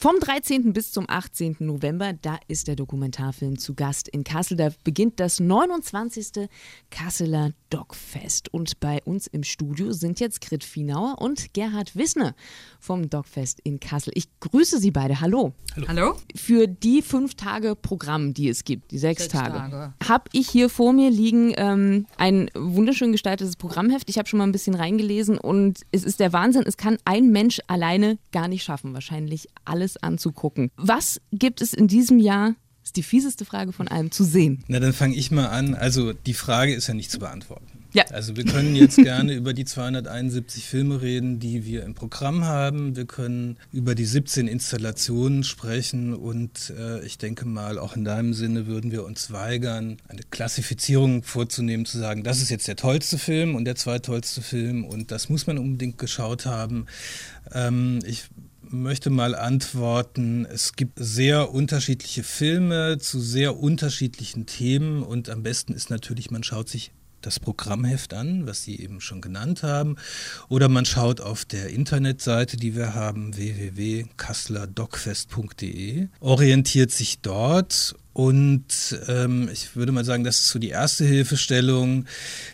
Vom 13. bis zum 18. November, da ist der Dokumentarfilm zu Gast in Kassel. Da beginnt das 29. Kasseler Dogfest. Und bei uns im Studio sind jetzt Grit Fienauer und Gerhard Wissner vom Dogfest in Kassel. Ich grüße Sie beide. Hallo. Hallo. Hallo. Für die fünf Tage Programm, die es gibt, die sechs, sechs Tage, Tage. habe ich hier vor mir liegen ähm, ein wunderschön gestaltetes Programmheft. Ich habe schon mal ein bisschen reingelesen und es ist der Wahnsinn. Es kann ein Mensch alleine gar nicht schaffen. Wahrscheinlich alles alles anzugucken. Was gibt es in diesem Jahr ist die fieseste Frage von allem zu sehen. Na, dann fange ich mal an. Also die Frage ist ja nicht zu beantworten. Ja. Also wir können jetzt gerne über die 271 Filme reden, die wir im Programm haben. Wir können über die 17 Installationen sprechen und äh, ich denke mal, auch in deinem Sinne würden wir uns weigern, eine Klassifizierung vorzunehmen, zu sagen, das ist jetzt der tollste Film und der zweitollste Film und das muss man unbedingt geschaut haben. Ähm, ich möchte mal antworten, es gibt sehr unterschiedliche Filme zu sehr unterschiedlichen Themen und am besten ist natürlich, man schaut sich das Programmheft an, was Sie eben schon genannt haben, oder man schaut auf der Internetseite, die wir haben, www.kasslerdogfest.de, orientiert sich dort und ähm, ich würde mal sagen, das ist so die erste Hilfestellung.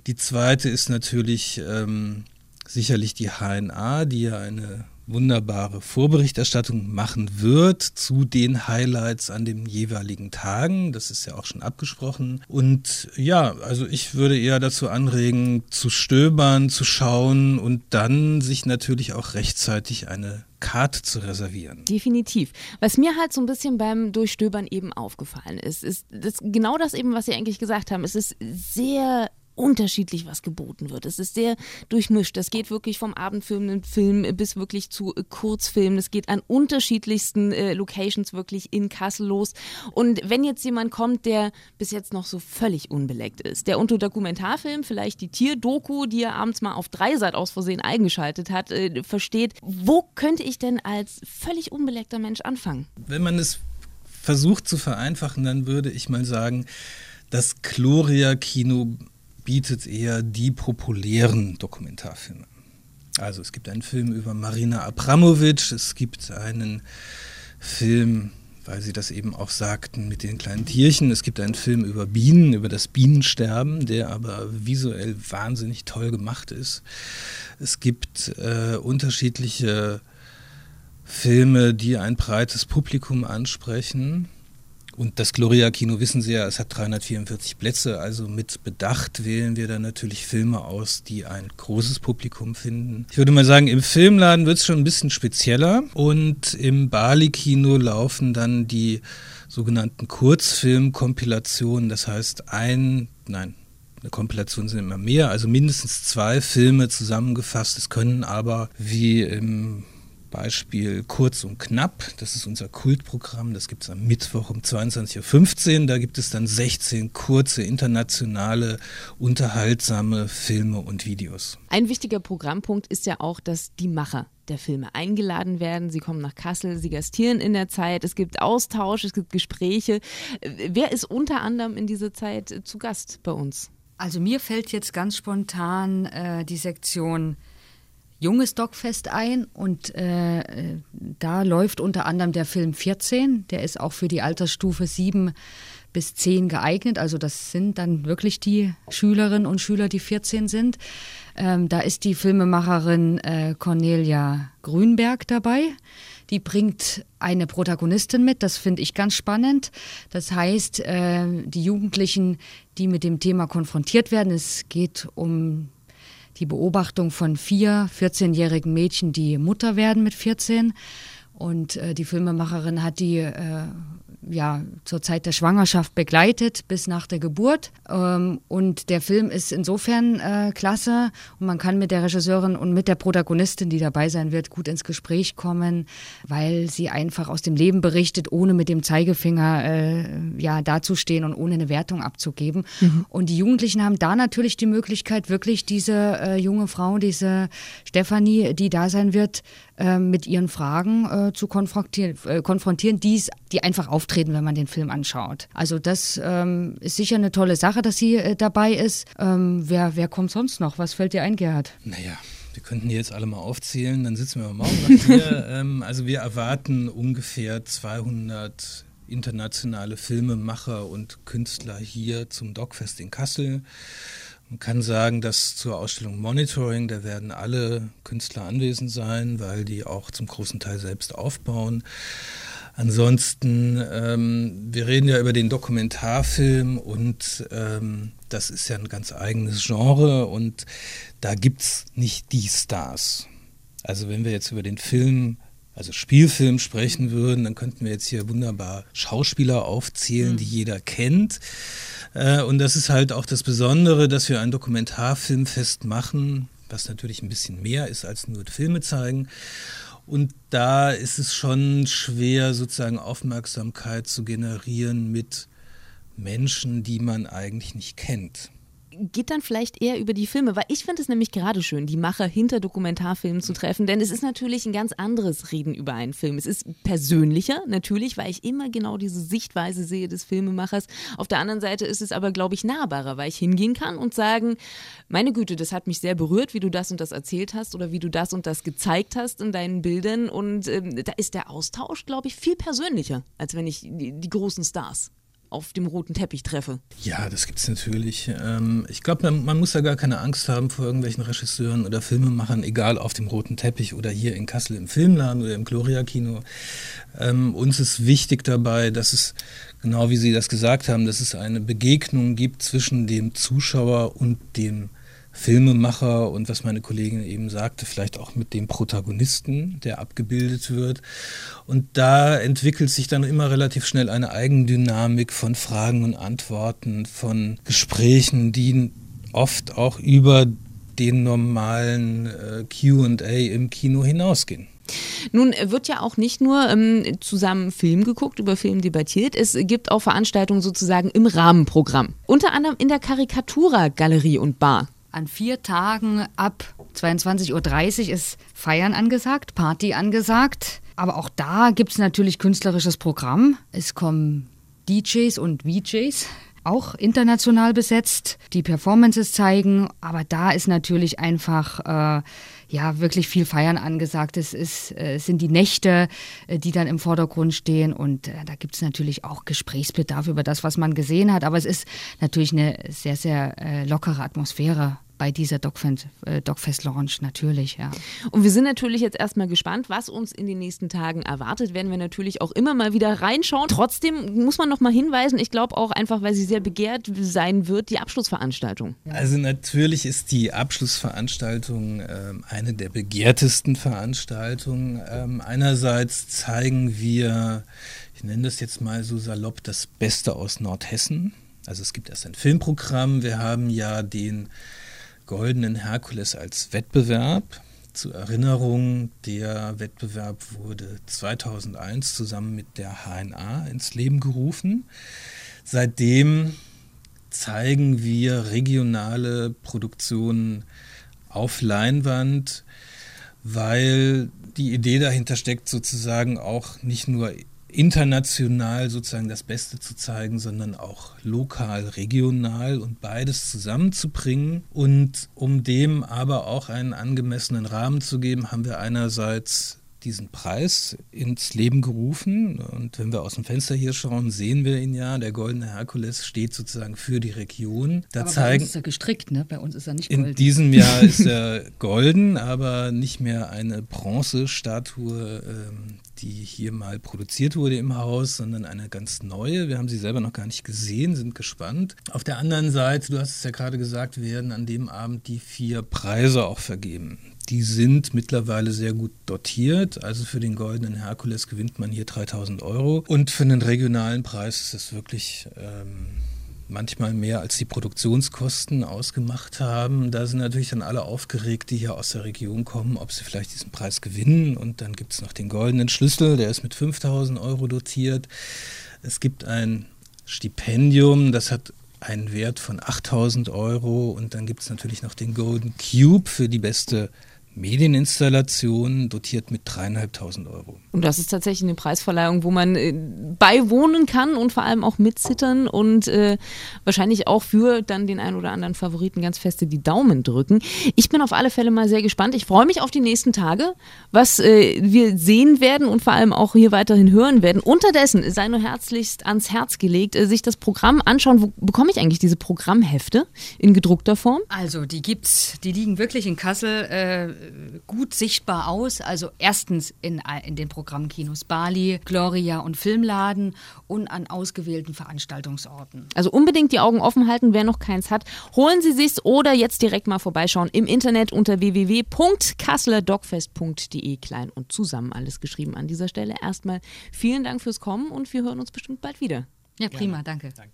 Die zweite ist natürlich ähm, sicherlich die HNA, die ja eine wunderbare Vorberichterstattung machen wird zu den Highlights an den jeweiligen Tagen. Das ist ja auch schon abgesprochen. Und ja, also ich würde eher dazu anregen, zu stöbern, zu schauen und dann sich natürlich auch rechtzeitig eine Karte zu reservieren. Definitiv. Was mir halt so ein bisschen beim Durchstöbern eben aufgefallen ist, ist das, genau das eben, was Sie eigentlich gesagt haben. Es ist sehr unterschiedlich, was geboten wird. Es ist sehr durchmischt. Das geht wirklich vom abendfilmenden Film bis wirklich zu äh, Kurzfilmen. Es geht an unterschiedlichsten äh, Locations wirklich in Kassel los. Und wenn jetzt jemand kommt, der bis jetzt noch so völlig unbeleckt ist, der unter Dokumentarfilm vielleicht die Tierdoku, die er abends mal auf Dreisat aus Versehen eingeschaltet hat, äh, versteht, wo könnte ich denn als völlig unbeleckter Mensch anfangen? Wenn man es versucht zu vereinfachen, dann würde ich mal sagen, das Gloria-Kino bietet eher die populären Dokumentarfilme. Also es gibt einen Film über Marina Abramovic, es gibt einen Film, weil Sie das eben auch sagten, mit den kleinen Tierchen. Es gibt einen Film über Bienen, über das Bienensterben, der aber visuell wahnsinnig toll gemacht ist. Es gibt äh, unterschiedliche Filme, die ein breites Publikum ansprechen. Und das Gloria-Kino wissen Sie ja, es hat 344 Plätze, also mit Bedacht wählen wir da natürlich Filme aus, die ein großes Publikum finden. Ich würde mal sagen, im Filmladen wird es schon ein bisschen spezieller und im Bali-Kino laufen dann die sogenannten Kurzfilmkompilationen, das heißt ein, nein, eine Kompilation sind immer mehr, also mindestens zwei Filme zusammengefasst. Es können aber wie im Beispiel Kurz und Knapp, das ist unser Kultprogramm, das gibt es am Mittwoch um 22.15 Uhr. Da gibt es dann 16 kurze, internationale, unterhaltsame Filme und Videos. Ein wichtiger Programmpunkt ist ja auch, dass die Macher der Filme eingeladen werden. Sie kommen nach Kassel, sie gastieren in der Zeit. Es gibt Austausch, es gibt Gespräche. Wer ist unter anderem in dieser Zeit zu Gast bei uns? Also mir fällt jetzt ganz spontan äh, die Sektion junges Dogfest ein und äh, da läuft unter anderem der Film 14, der ist auch für die Altersstufe 7 bis 10 geeignet, also das sind dann wirklich die Schülerinnen und Schüler, die 14 sind. Ähm, da ist die Filmemacherin äh, Cornelia Grünberg dabei. Die bringt eine Protagonistin mit, das finde ich ganz spannend. Das heißt, äh, die Jugendlichen, die mit dem Thema konfrontiert werden, es geht um die Beobachtung von vier 14-jährigen Mädchen, die Mutter werden mit 14. Und äh, die Filmemacherin hat die äh, ja, zur Zeit der Schwangerschaft begleitet bis nach der Geburt. Ähm, und der Film ist insofern äh, klasse und man kann mit der Regisseurin und mit der Protagonistin, die dabei sein wird, gut ins Gespräch kommen, weil sie einfach aus dem Leben berichtet, ohne mit dem Zeigefinger äh, ja, dazustehen und ohne eine Wertung abzugeben. Mhm. Und die Jugendlichen haben da natürlich die Möglichkeit, wirklich diese äh, junge Frau, diese Stefanie, die da sein wird, äh, mit ihren Fragen äh, zu konfrontieren, äh, konfrontieren die's, die einfach auftreten, wenn man den Film anschaut. Also das ähm, ist sicher eine tolle Sache, dass sie äh, dabei ist. Ähm, wer, wer kommt sonst noch? Was fällt dir ein, Gerhard? Naja, wir könnten die jetzt alle mal aufzählen, dann sitzen wir morgen noch hier. ähm, also wir erwarten ungefähr 200 internationale Filmemacher und Künstler hier zum Dogfest in Kassel. Man kann sagen, dass zur Ausstellung Monitoring, da werden alle Künstler anwesend sein, weil die auch zum großen Teil selbst aufbauen. Ansonsten, ähm, wir reden ja über den Dokumentarfilm und ähm, das ist ja ein ganz eigenes Genre und da gibt es nicht die Stars. Also wenn wir jetzt über den Film, also Spielfilm sprechen würden, dann könnten wir jetzt hier wunderbar Schauspieler aufzählen, mhm. die jeder kennt. Äh, und das ist halt auch das Besondere, dass wir ein Dokumentarfilmfest machen, was natürlich ein bisschen mehr ist als nur Filme zeigen. Und da ist es schon schwer, sozusagen Aufmerksamkeit zu generieren mit Menschen, die man eigentlich nicht kennt geht dann vielleicht eher über die Filme, weil ich finde es nämlich gerade schön, die Macher hinter Dokumentarfilmen zu treffen, denn es ist natürlich ein ganz anderes Reden über einen Film. Es ist persönlicher, natürlich, weil ich immer genau diese Sichtweise sehe des Filmemachers. Auf der anderen Seite ist es aber, glaube ich, nahbarer, weil ich hingehen kann und sagen, meine Güte, das hat mich sehr berührt, wie du das und das erzählt hast oder wie du das und das gezeigt hast in deinen Bildern und ähm, da ist der Austausch, glaube ich, viel persönlicher, als wenn ich die, die großen Stars auf dem roten Teppich treffe. Ja, das gibt es natürlich. Ähm, ich glaube, man, man, muss da gar keine Angst haben vor irgendwelchen Regisseuren oder Filmemachern, egal auf dem roten Teppich oder hier in Kassel im Filmladen oder im Gloria-Kino. Ähm, uns ist wichtig dabei, dass es, genau wie Sie das gesagt haben, dass es eine Begegnung gibt zwischen dem Zuschauer und dem Filmemacher und was meine Kollegin eben sagte, vielleicht auch mit dem Protagonisten, der abgebildet wird. Und da entwickelt sich dann immer relativ schnell eine Eigendynamik von Fragen und Antworten, von Gesprächen, die oft auch über den normalen äh, QA im Kino hinausgehen. Nun wird ja auch nicht nur ähm, zusammen Film geguckt, über Film debattiert. Es gibt auch Veranstaltungen sozusagen im Rahmenprogramm. Unter anderem in der Karikatura Galerie und Bar. An vier Tagen ab 22.30 Uhr ist Feiern angesagt, Party angesagt. Aber auch da gibt es natürlich künstlerisches Programm. Es kommen DJs und VJs, auch international besetzt, die Performances zeigen. Aber da ist natürlich einfach äh, ja wirklich viel Feiern angesagt. Es ist, äh, sind die Nächte, äh, die dann im Vordergrund stehen. Und äh, da gibt es natürlich auch Gesprächsbedarf über das, was man gesehen hat. Aber es ist natürlich eine sehr, sehr lockere Atmosphäre bei dieser Dogfest, äh, Dogfest Launch natürlich, ja. Und wir sind natürlich jetzt erstmal gespannt, was uns in den nächsten Tagen erwartet. Werden wir natürlich auch immer mal wieder reinschauen. Trotzdem muss man noch mal hinweisen, ich glaube auch einfach, weil sie sehr begehrt sein wird, die Abschlussveranstaltung. Also natürlich ist die Abschlussveranstaltung ähm, eine der begehrtesten Veranstaltungen. Ähm, einerseits zeigen wir, ich nenne das jetzt mal so salopp, das Beste aus Nordhessen. Also es gibt erst ein Filmprogramm. Wir haben ja den Goldenen Herkules als Wettbewerb. Zur Erinnerung, der Wettbewerb wurde 2001 zusammen mit der HNA ins Leben gerufen. Seitdem zeigen wir regionale Produktionen auf Leinwand, weil die Idee dahinter steckt, sozusagen auch nicht nur international sozusagen das Beste zu zeigen, sondern auch lokal, regional und beides zusammenzubringen. Und um dem aber auch einen angemessenen Rahmen zu geben, haben wir einerseits diesen Preis ins Leben gerufen. Und wenn wir aus dem Fenster hier schauen, sehen wir ihn ja. Der goldene Herkules steht sozusagen für die Region. Da aber zeigen, bei uns ist er gestrickt, ne? Bei uns ist er nicht golden. In diesem Jahr ist er golden, aber nicht mehr eine Bronzestatue, ähm, die hier mal produziert wurde im Haus, sondern eine ganz neue. Wir haben sie selber noch gar nicht gesehen, sind gespannt. Auf der anderen Seite, du hast es ja gerade gesagt, werden an dem Abend die vier Preise auch vergeben. Die sind mittlerweile sehr gut dotiert. Also für den goldenen Herkules gewinnt man hier 3000 Euro. Und für einen regionalen Preis ist es wirklich ähm, manchmal mehr als die Produktionskosten ausgemacht haben. Da sind natürlich dann alle aufgeregt, die hier aus der Region kommen, ob sie vielleicht diesen Preis gewinnen. Und dann gibt es noch den goldenen Schlüssel, der ist mit 5000 Euro dotiert. Es gibt ein Stipendium, das hat einen Wert von 8000 Euro. Und dann gibt es natürlich noch den Golden Cube für die beste Medieninstallation dotiert mit dreieinhalbtausend Euro. Und das ist tatsächlich eine Preisverleihung, wo man äh, beiwohnen kann und vor allem auch mitzittern und äh, wahrscheinlich auch für dann den einen oder anderen Favoriten ganz feste die Daumen drücken. Ich bin auf alle Fälle mal sehr gespannt. Ich freue mich auf die nächsten Tage, was äh, wir sehen werden und vor allem auch hier weiterhin hören werden. Unterdessen sei nur herzlichst ans Herz gelegt, äh, sich das Programm anschauen. Wo bekomme ich eigentlich diese Programmhefte in gedruckter Form? Also die gibt's, die liegen wirklich in Kassel äh, gut sichtbar aus. Also erstens in, in den Programmkinos Bali, Gloria und Filmladen und an ausgewählten Veranstaltungsorten. Also unbedingt die Augen offen halten, wer noch keins hat. Holen Sie sich's oder jetzt direkt mal vorbeischauen im Internet unter www.kasslerdogfest.de klein und zusammen alles geschrieben an dieser Stelle. Erstmal vielen Dank fürs Kommen und wir hören uns bestimmt bald wieder. Ja, prima, danke. danke.